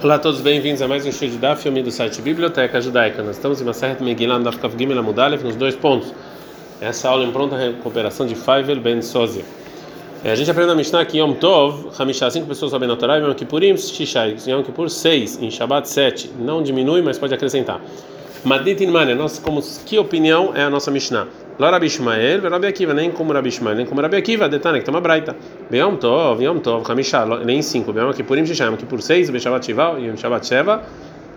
Olá a todos, bem-vindos a mais um show de Daf, filme do site Biblioteca Judaica. Nós estamos em uma certa Megillah, Daf Kav Gimel Amudalev, nos dois pontos. Essa aula em pronta recuperação de Faivel Ben Sozia. É, a gente aprende a Mishnah que Yom Tov, Hamishah, cinco pessoas sabem na Torá, Yom Kippurim, Shishai, Yom Kippur, seis, em Shabbat, sete. Não diminui, mas pode acrescentar. Madit Inmane, como, que opinião é a nossa Mishnah? Lá Rabi Ishmael, Rabi Akiva, nem como Rabi Ishmael, nem como Rabi Akiva, Detane, que tem uma braita. Yom Tov, Yom Tov, Hamishah, nem cinco, Yom Kippurim, Shishai, Yom Kippur, seis, Beshabat Shiva, Yom Shabbat Sheva,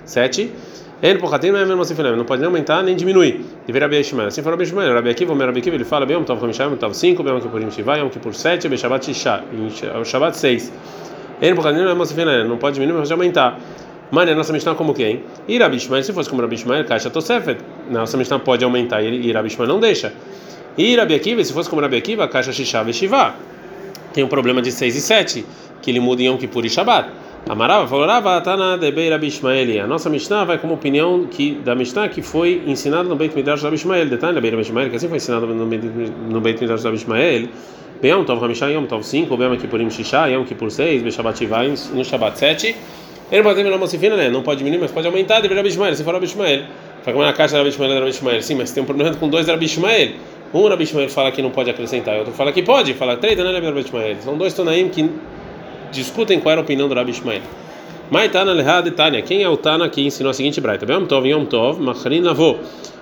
sete. Ele porcatim não é mesmo assim, não pode nem aumentar nem diminuir. Deveria Rabi Ishmael. Assim for Rabi Ishmael, Rabi Akiva, Rabi Akiva, ele fala, Yom Tov, Hamishah, Yom Tov, cinco, Yom Kippurim, Shiva, Yom Kippur, sete, Beshabat Shisha, Yom Shabbat, seis. Ele porcatim não é mesmo assim, não pode diminuir, mas pode aumentar. Mano, a nossa Mishnah como quem? E Rabi Ishmael, se fosse como Rabi Ishmael, caixa Tosefet. Nossa Mishnah pode aumentar e Rabi Ishmael não deixa. E se fosse como Rabi caixa Shishav e Shiva. Tem um problema de 6 e 7, que ele muda em Yom Kippur e Shabbat. Amarava falou, Rava Tana debei Rabi Ishmael. A nossa Mishnah vai como opinião que, da Mishnah que foi ensinada no Beit Midrash Rabi Ishmael. Detalhe, Rabi Ishmael, que assim foi ensinado no, Beit Midrash Rabi Ishmael. Yom Tov Hamishah, Yom Tov 5, Yom Kippurim Shisha, Yom Kippur 6, Beshabat Shiva, no Shabbat 7. Ele pode terminar uma cifina, né? Não pode diminuir, mas pode aumentar. Deveria Rabi Ishmael, se for Rabi Ishmael. Fala como é na caixa Rabi Ishmael, Rabi Ishmael. Sim, mas tem um problema com dois Rabi Ishmael. Um Rabi Ishmael fala que não pode acrescentar, e outro fala que pode. Fala três, não é Rabi Ishmael. São dois Tonaim que discutem qual era a opinião do Rabi Ishmael. Maitana Lehad Tânia. Quem é o Tana que ensinou a seguinte braita? Yom Tov, Yom Tov, Machrin Lavô.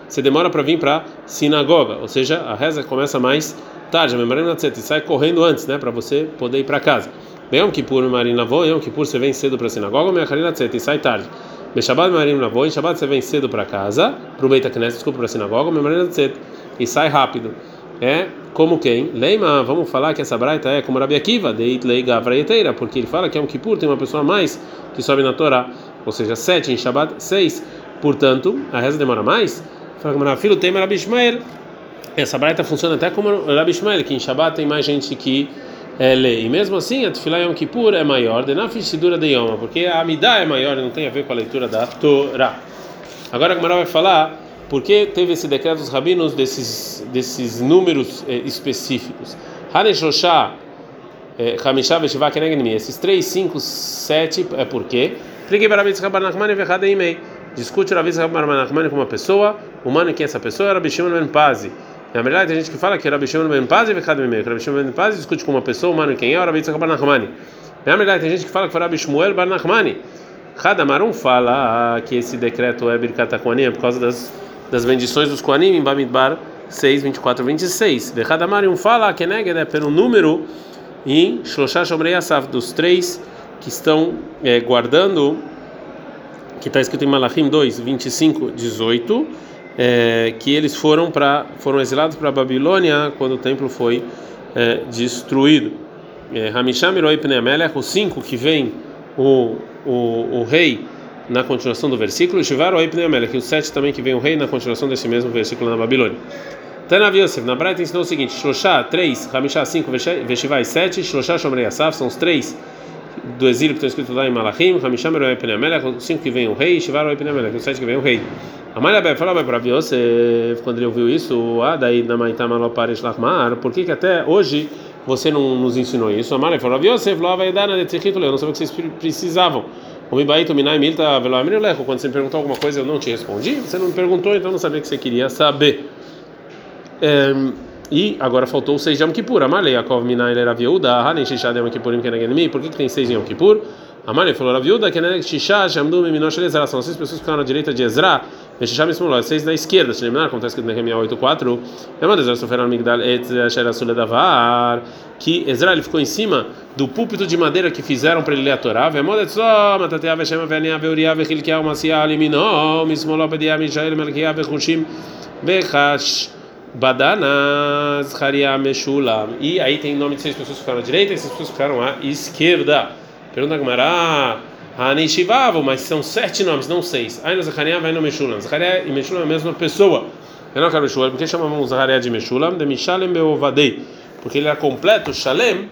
Você demora para vir para sinagoga, ou seja, a reza começa mais tarde, a e sai correndo antes, né, para você poder ir para casa. Yom Kippur, Marim Lavô, Yom Kippur você vem cedo para a sinagoga, Machrin e sai tarde. Beshabat, Marim Lavô, em Shabbat você vem cedo para casa, para Beit Knesset, desculpa, para a sinagoga, Marim e sai rápido. É como quem? Leima, vamos falar que essa braita é como Rabi Akiva, Deit Lei Gavraeteira, porque ele fala que um Kippur, tem uma pessoa a mais que sobe na Torá, ou seja, sete, em Shabbat, seis. Portanto, a reza demora mais. Fala como filho tem Rabi Ishmael. Essa braita funciona até como Rabi Ishmael, que em Shabbat tem mais gente que é, lê. E mesmo assim, a Tefilá Yom Kippur é maior, de Nafishidura de Yoma, porque a Amidá é maior e não tem a ver com a leitura da Torá. Agora a Gemara vai falar por que teve esse decreto dos rabinos desses, desses números eh, específicos? Haneshoshá, Hamishá, Veshivá, Kenegni, esses 3, 5, 7, é por quê? Discute Rabi Rabanachmani com uma pessoa, humano quem é essa pessoa? Rabi Shimon Ben Pazi. Na verdade, tem gente que fala que Rabi Shimon Ben Pazi e Rabi Shimon Ben Pazi discute com uma pessoa, humano quem é? Rabi Rabanachmani. Na verdade, tem gente que fala que foi Rabi Shmuel Bar Nachmani. Hadamarum fala que esse decreto é Birkat Kohanim por causa das das bendições dos Koanim em Bamidbar 6, 24 26. Vechadamarium fala que neged é pelo número em Shloshah Shomrei Asaf, dos três que estão é, guardando, que está escrito em Malachim 2, 25, 18, é, que eles foram, para foram exilados para a Babilônia quando o templo foi é, destruído. Hamisham Iroi Pneamelech, os cinco que vem o, o, o rei na continuação do versículo, Shivar que o 7 também que vem o rei na continuação desse mesmo versículo na Babilônia. Tanav Yosef, na Braita ensinou o seguinte: Shloshá 3, Hamishá 5, Veshivai 7, Shloshá Shomrei Asaf, são os três do exílio que estão escritos lá em Malachim, Hamishá Meroi Pneamelech, o 5 que vem o rei, Shivar Oi Pneamelech, o 7 que vem o rei. Amalha Beb falava para Yosef, quando ele ouviu isso, ah, daí na Maitama Loparesh Lachmar, por que até hoje você não nos ensinou isso? Amalha falava, Yosef, lá vai dar na Detrichito, eu não sabia o que vocês precisavam. Quando você me perguntou alguma coisa eu não te respondi, você não me perguntou, então não sabia que você queria saber. É, e agora faltou o seis de Yom Kippur. Amalei, Yaakov Minai era viúda, Hanen Shishad Yom Kippurim Kenegemi. Por que, que tem seis em Yom Kippur? Amalei falou, a viúda, Keneg Shishad, Shamdu Miminosh Ezra. São seis pessoas que ficaram na direita de Ezra. Shishad Mismullah, seis na esquerda. Se lembrar, está escrito em Nehemiah 8.4. É uma das Ezra Migdal Et Asher Davar. Que Ezra ele ficou em cima do púlpito de madeira que fizeram para ele ler a Torá. Vemodet só, Matatea Veshem Venia Veuriah Vechilkiah Masia Liminó, Mismoló Bedia Mishael Melkiah Vechushim Bechash. Badanaz, Haria Meshulam. E aí tem nome de seis pessoas que ficaram à direita e seis pessoas que ficaram à esquerda. Pergunta Gamara, Hanishivavu, mas são sete nomes, não seis. Aí no Zacharia vai no Meshulam. Zacharia e Meshulam é a mesma pessoa. Eu não quero Meshulam, porque chamamos Zacharia de Meshulam? De Mishalem Beovadei. Porque ele era completo, Shalem,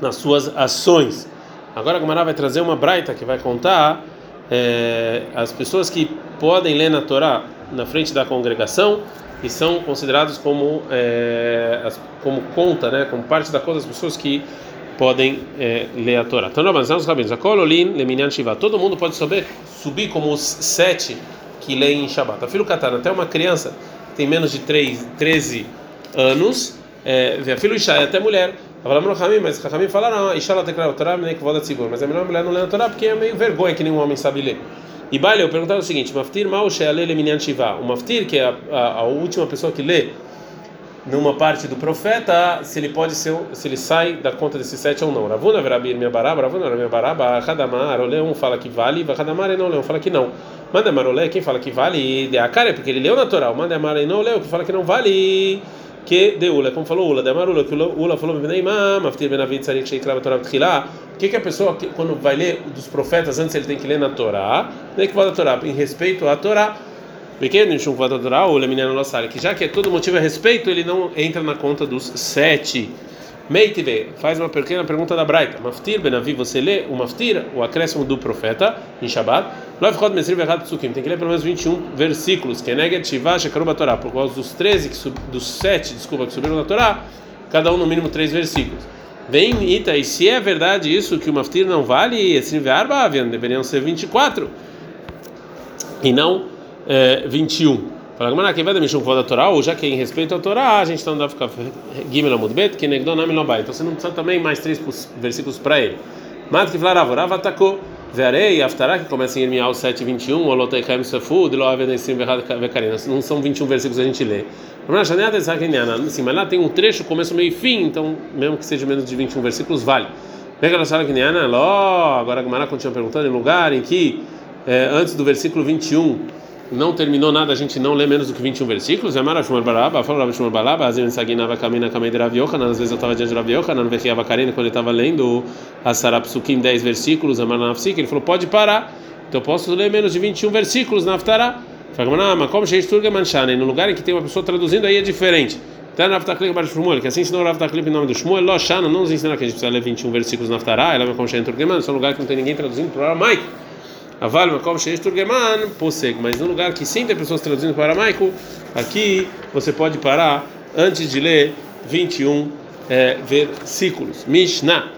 nas suas ações. Agora a vai trazer uma braita que vai contar é, as pessoas que podem ler na Torá na frente da congregação e são considerados como é, como conta, né, como parte da conta das pessoas que podem é, ler a Torá. Então, nós os rabinos, a Kololin, Leminyan Shiva, todo mundo pode subir, subir como os sete que leem em Shabbat. Filho Katana, até uma criança tem menos de 3, 13 anos, é, filho Isha, até mulher. Mas Rahamim falaram, Isha ela declara a Torá, nem que voda tzibur, mas é melhor a mulher não ler a Torá porque é meio vergonha que nenhum homem sabe ler. E Baile, eu perguntava o seguinte: Maftir Mal Sheale Leminyan Shiva. O Maftir, que é a, a, a última pessoa que lê numa parte do profeta, se ele pode ser, se ele sai da conta desses sete ou não. Ravuna verabir minha baraba, Ravuna minha baraba, Hadamar, o leão fala que vale, Hadamar e não leão fala que não. Manda Marolé, quem fala que vale, de Akare, porque ele leu natural. Manda Amar e não leu, que fala que não vale. Que de Ula, como falou Ula, de Amarula, que Ula falou, Maftir. O que, que a pessoa, quando vai ler dos profetas, antes ele tem que ler na Torá, nem que vai da Torá, em respeito à Torá pequeno ou que já que é todo motivo a respeito, ele não entra na conta dos sete. Meitive faz uma pequena pergunta da Braita. Maftir Benavi, você lê o Maftir, o acréscimo do profeta, em Shabbat. Tem que ler pelo menos 21 versículos. Que é Shekaruba Torá, por causa dos 13, que sub, dos 7, desculpa, que subiram na Torá, cada um no mínimo 3 versículos. Vem Ita, e se é verdade isso, que o Maftir não vale, assim, deveriam ser 24. E não é, 21. Fala, Gamara, quem vai dar Mishum da Torá, ou já que é em respeito à Torá, a gente não dá ficar Gimel Amud Bet, que Negdonam. Então você não precisa também mais três versículos para ele. Mat que falará, Vorava atacou. Verei, Aftará, que começa em Irmial 7, 21, Oloteichaim Safu, de Loavenesim Vekarina. Não são 21 versículos a gente lê. Sim, mas lá tem um trecho, começo, meio e fim, então, mesmo que seja menos de 21 versículos, vale. Pega a agora a Gamara continua perguntando, em lugar em que, é, antes do versículo 21, não terminou nada, a gente não lê menos do que 21 versículos. Amara Shumar Baraba, falou Rabi Shumar Baraba, Azim Saginava Kamina Kamei de Rabi Yochanan, às vezes eu estava diante de Rabi Yochanan, Vechiava Karina, quando ele estava lendo a Sarapsukim 10 versículos, Amara Nafsik, ele falou: pode parar, então eu posso ler menos de 21 versículos na Aftará. Mas como Sheisturga Manchane, no lugar em que tem uma pessoa traduzindo, aí é diferente. Então, Rav Taklik Bar Shmuel, que assim ensinou Rav Taklik em nome do Shmuel, Loshana, não nos ensina que a gente precisa ler 21 versículos na Aftará, ela vai como Shein Turgeman, só um lugar que não tem ninguém traduzindo para o aramaico. Aval Makom Sheish Turgeman Poseg, mas no lugar que sim tem pessoas traduzindo para aramaico, aqui você pode parar antes de ler 21 é, versículos. Mishnah.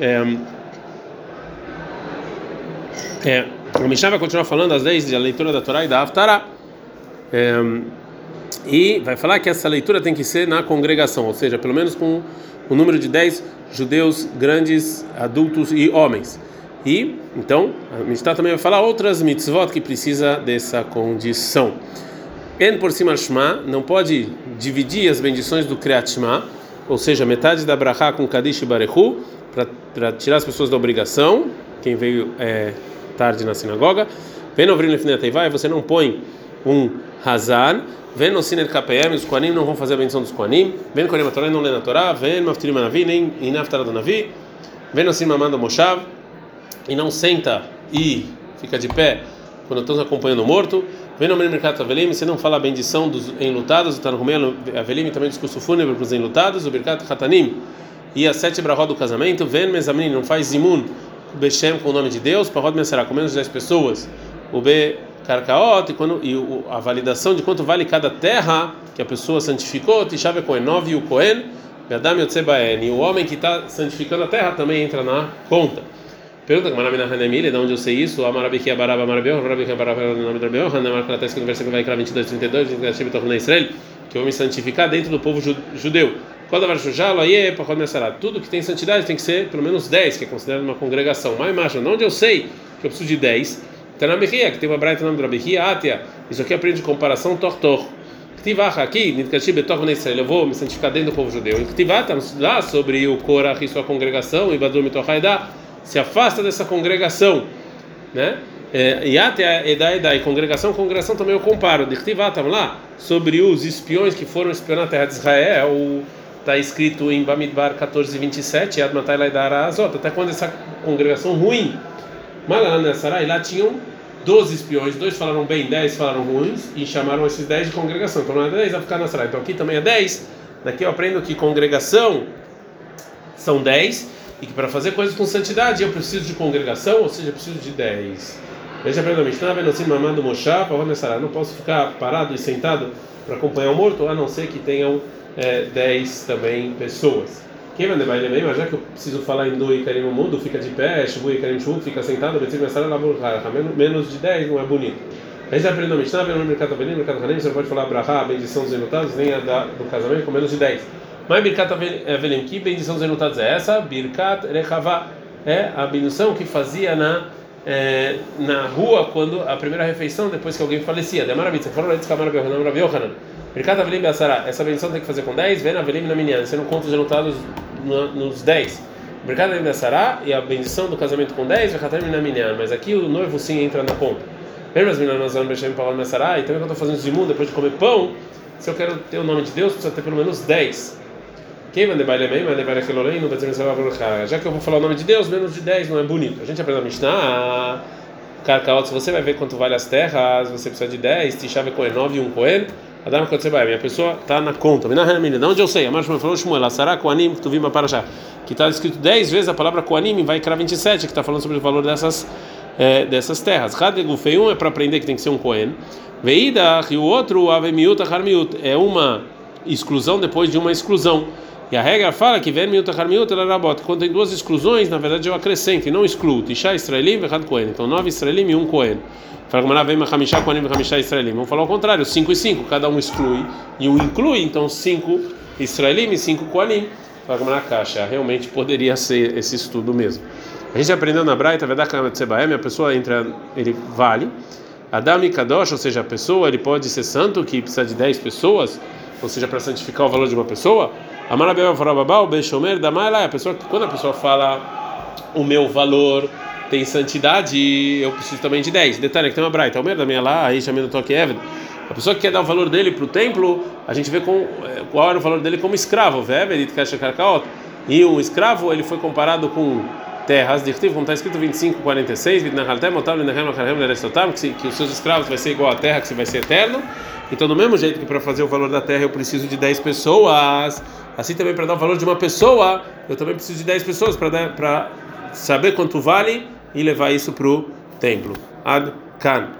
É, é, a Mishnah vai continuar falando as leis da leitura da Torá e da Haftarah. É, e vai falar que essa leitura tem que ser na congregação, ou seja, pelo menos com o número de 10 judeus grandes, adultos e homens. E então, a Mishnah também vai falar outras mitzvot que precisa dessa condição. En por cima Shema não pode dividir as bendições do Kriyat Shema, ou seja, metade da Brachá com Kadish e Barehu, para tirar as pessoas da obrigação, quem veio é, tarde na sinagoga. No vai, você não põe um Hazan, vem no Siner KPM, os Koanim não vão fazer a bendição dos Koanim, no Koanim Torah, não lê na Torá, no Maftirim Anavi, nem em Naftara do Navi, no Simamanda Moshav, e não senta e fica de pé quando estamos acompanhando o morto. Vem no mercado Avelim, você não fala a bendição dos enlutados, no Romeu Avelim, também discurso fúnebre para os enlutados, o Birkat Hatanim e a sete brahó do casamento. Vem Mezamin, não faz zimun, o Beshem com o nome de Deus, para Rod será com menos de 10 pessoas. O B Karkaot, e, quando, e o, a validação de quanto vale cada terra que a pessoa santificou, Tishave Kohen 9 e o Kohen, Gadam e o homem que está santificando a terra também entra na conta. Pergunta que Maramina Hanemile, de onde eu sei isso? Amarabikia Baraba Marabeu, Rabikia Baraba é o nome do Rabeu, Hanemar escrito no versículo vai 22, 32, Israel, que eu vou me santificar dentro do povo judeu. É começar. Tudo que tem santidade tem que ser pelo menos 10, que é considerado uma congregação. Mas de onde eu sei que eu preciso de 10? Tanamechia, que tem uma braita no nome Rabihia, Atia. Isso aqui aprende comparação Tortor. Ktivach aqui, Nitkashi Betor Israel, eu vou me santificar dentro do povo judeu. Ktivach, estamos lá sobre o Korah e sua congregação, e Badur Mitohaidá se afasta dessa congregação, né? É, e até a e congregação, congregação também eu comparo. Dirtivatam lá sobre os espiões que foram espionar a terra de Israel, está escrito em Bamidbar 14:27, Admatai Laidara Azot, até quando essa congregação ruim, Malana Sarai, lá tinham 12 espiões, dois falaram bem, 10 falaram ruins, e chamaram esses 10 de congregação. Então não é 10, vai ficar na Sarai. Então aqui também é 10. Daqui eu aprendo que congregação são 10 e que para fazer coisas com santidade eu preciso de congregação, ou seja, eu preciso de 10. Veja Mishnah, vendo assim, para não posso ficar parado e sentado para acompanhar o morto, a não ser que tenham é, 10 também pessoas. Quem vai levar ele já que eu preciso falar em do Ikarim no mundo, fica de pé, Shubu Ikarim Shubu, fica sentado, menos de 10 não é bonito. A gente Mishnah, no mercado no mercado Hanem, você pode falar Brahá, a bendição dos enlutados, nem a da, do casamento com menos de 10. Mas Birkat Avelim, que bendição dos enlutados é essa? Birkat Rechavá, é a bendição que fazia na é, na rua quando a primeira refeição depois que alguém falecia. Demara Você falou antes Kamara Rabi Yohanan. Birkat Avelim Beasara, essa bendição tem que fazer com 10, vem Avelim na minha, você não conta os enlutados nos 10. Birkat Avelim Beasara e a bendição do casamento com 10, Vechatarim na minha, mas aqui o noivo sim entra na conta. Lembra as meninas nós Bechem Paul Messará? Então, quando eu estou fazendo zimun depois de comer pão, se eu quero ter o nome de Deus, precisa ter pelo menos 10. Quem olhem, não Já que eu vou falar o nome de Deus, menos de 10 não é bonito. A gente aprende a Mishnah. Carcaot, se você vai ver quanto vale as terras, você precisa de 10, Tishave Cohen 9 e um Cohen. Adam vai, minha pessoa está na conta. De onde eu sei? A Marshman falou, Shmuel, Sará Koanim, que tu viu para já. Que está escrito 10 vezes a palavra Koanim, vai criar 27, que está falando sobre o valor dessas, é, dessas terras. Radegufei, um é para aprender que tem que ser um Cohen. Veida, e o outro, Avemiut, Harmiut, é uma exclusão depois de uma exclusão. E a regra fala que ver miúta har miúta ela bota. Quando tem duas exclusões, na verdade eu acrescento e não excluo. Tisha israelim e kohen. Então nove israelim e um kohen. Fala vem machamisha kohen e machamisha israelim. Vamos falar ao contrário, cinco e cinco. Cada um exclui e um inclui. Então cinco israelim e cinco kohenim. Fala na caixa. Realmente poderia ser esse estudo mesmo. A gente aprendeu na Braita, Vedá Kamatsebaem, a pessoa entra, ele vale. Adam e Kadosh, ou seja, a pessoa, ele pode ser santo, que precisa de 10 pessoas, ou seja, para santificar o valor de uma pessoa. A pessoa quando a pessoa fala o meu valor tem santidade, eu preciso também de 10. Detalhe que tem uma braita, o meu da minha lá, aí chamando toque Evan. A pessoa que quer dar o valor dele para o templo, a gente vê com, é, qual era o valor dele como escravo, e um escravo ele foi comparado com terras, de como está escrito 25, 46, que os seus escravos vai ser igual à terra, que vai ser eterno. Então, do mesmo jeito que para fazer o valor da terra eu preciso de 10 pessoas, Assim também para dar o valor de uma pessoa, eu também preciso de 10 pessoas para saber quanto vale e levar isso para o templo. Ad Kan.